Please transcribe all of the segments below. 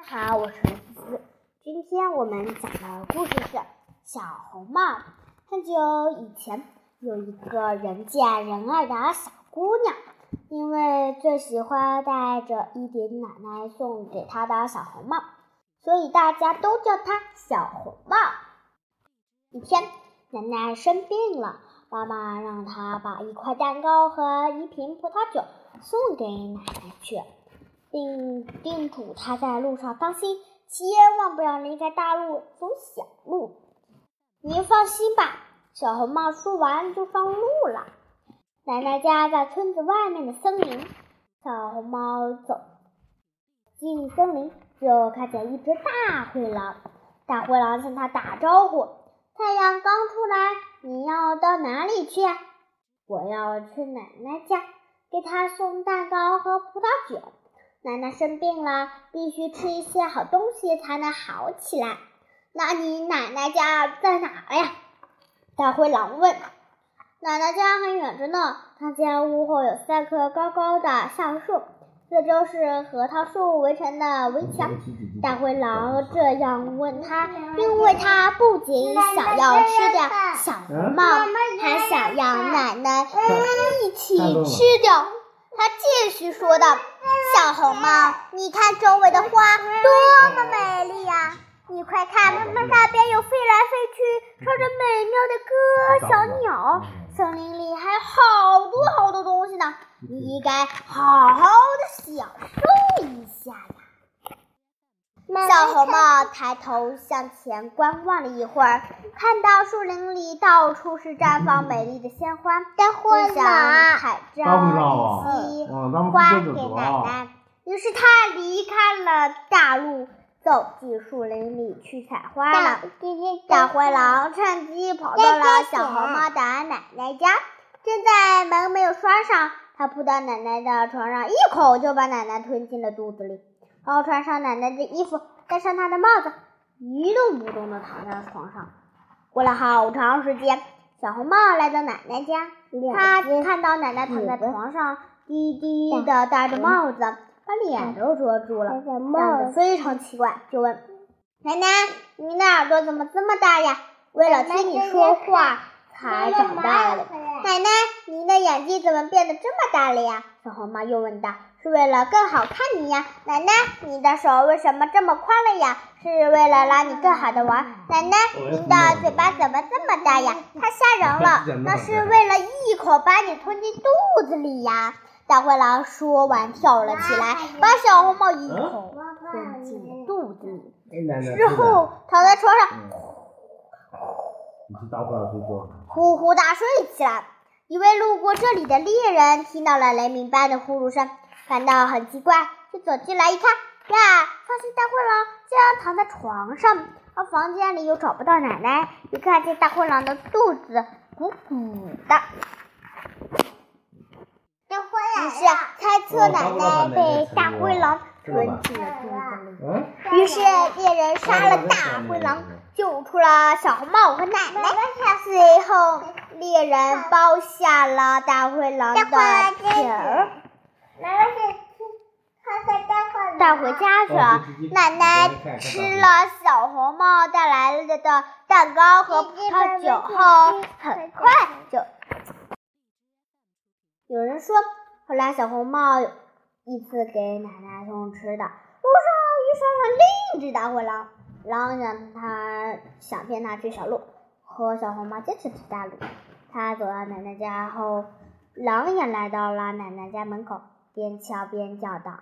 大家好，我是思思。今天我们讲的故事是《小红帽》。很久以前，有一个人见人爱的小姑娘，因为最喜欢戴着一顶奶奶送给她的小红帽，所以大家都叫她小红帽。一天，奶奶生病了，妈妈让她把一块蛋糕和一瓶葡萄酒送给奶奶去。并叮嘱他在路上当心，千万不要离开大路走小路。您放心吧，小红帽说完就上路了。奶奶家在村子外面的森林，小红帽走进森林，就看见一只大灰狼。大灰狼向他打招呼：“太阳刚出来，你要到哪里去呀？”“我要去奶奶家，给她送蛋糕和葡萄酒。”奶奶生病了，必须吃一些好东西才能好起来。那你奶奶家在哪呀？大灰狼问。奶奶家很远着呢，她家屋后有三棵高高的橡树，四周是核桃树围成的围墙。大灰狼这样问他，因为他不仅想要吃掉小红帽，还想要奶奶一起吃掉。他继续说道。小红帽，你看周围的花多么美丽呀！你快看，那边有飞来飞去、唱着美妙的歌小鸟。森林里还有好多好多东西呢，你应该好好的享受一下呀。小红帽抬头向前观望了一会儿，看到树林里到处是绽放美丽的鲜花，就想采摘一些花给奶奶。于是他离开了大路，走进树林里去采花了。大灰狼趁机跑到了小红帽的奶奶家，正在门没有拴上，他扑到奶奶的床上，一口就把奶奶吞进了肚子里。然后穿上奶奶的衣服，戴上她的帽子，一动不动地躺在床上。过了好长时间，小红帽来到奶奶家，他看到奶奶躺在床上，低低地戴着帽子，把脸都遮住了，样子非常奇怪，就问：“奶奶，你的耳朵怎么这么大呀？为了听你说话才长大了。”奶奶，您的眼睛怎么变得这么大了呀？小红帽又问道。是为了更好看你呀，奶奶，你的手为什么这么宽了呀？是为了让你更好的玩。奶奶，您的嘴巴怎么这么大呀？太吓人了，那是为了一口把你吞进肚子里呀！大灰狼说完跳了起来，把小红帽一口吞进肚子里，之后躺在床上呼呼大睡起来。一位路过这里的猎人听到了雷鸣般的呼噜声。感到很奇怪，就走进来一看，呀，发现大灰狼竟然躺在床上，而房间里又找不到奶奶。一看见大灰狼的肚子鼓鼓的，于是猜测奶奶被大灰狼吞进了肚子里。于是猎人杀了大灰狼，救出了小红帽和奶奶。最后猎人包下了大灰狼的皮儿。带回家去了。奶奶吃了小红帽带来的的蛋糕和葡萄酒后，很快就。有人说，后来小红帽一次给奶奶送吃的，路上遇上了另一只大灰狼，狼让他想骗他去小路，和小红帽坚持去大路。他走到奶奶家后，狼也来到了奶奶家门口。边敲边叫道：“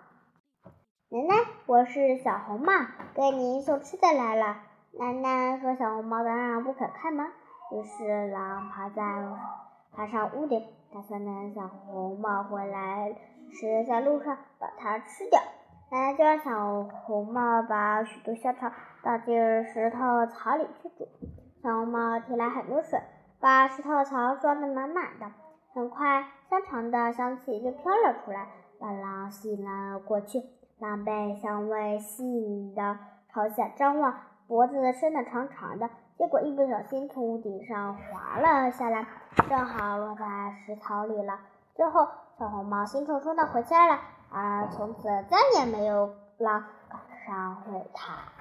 奶奶，我是小红帽，给您送吃的来了。”奶奶和小红帽当然不肯开门，于是狼爬在爬上屋顶，打算等小红帽回来时在路上把它吃掉。奶奶就让小红帽把许多香肠倒进石头槽里去煮。小红帽提来很多水，把石头槽装得满满的。很快，香肠的香气就飘了出来，把狼吸引了过去。狼被香味吸引的朝下张望，脖子伸得长长的，结果一不小心从屋顶上滑了下来，正好落在石槽里了。最后，小红帽兴冲冲地回家了，而从此再也没有狼敢上会谈。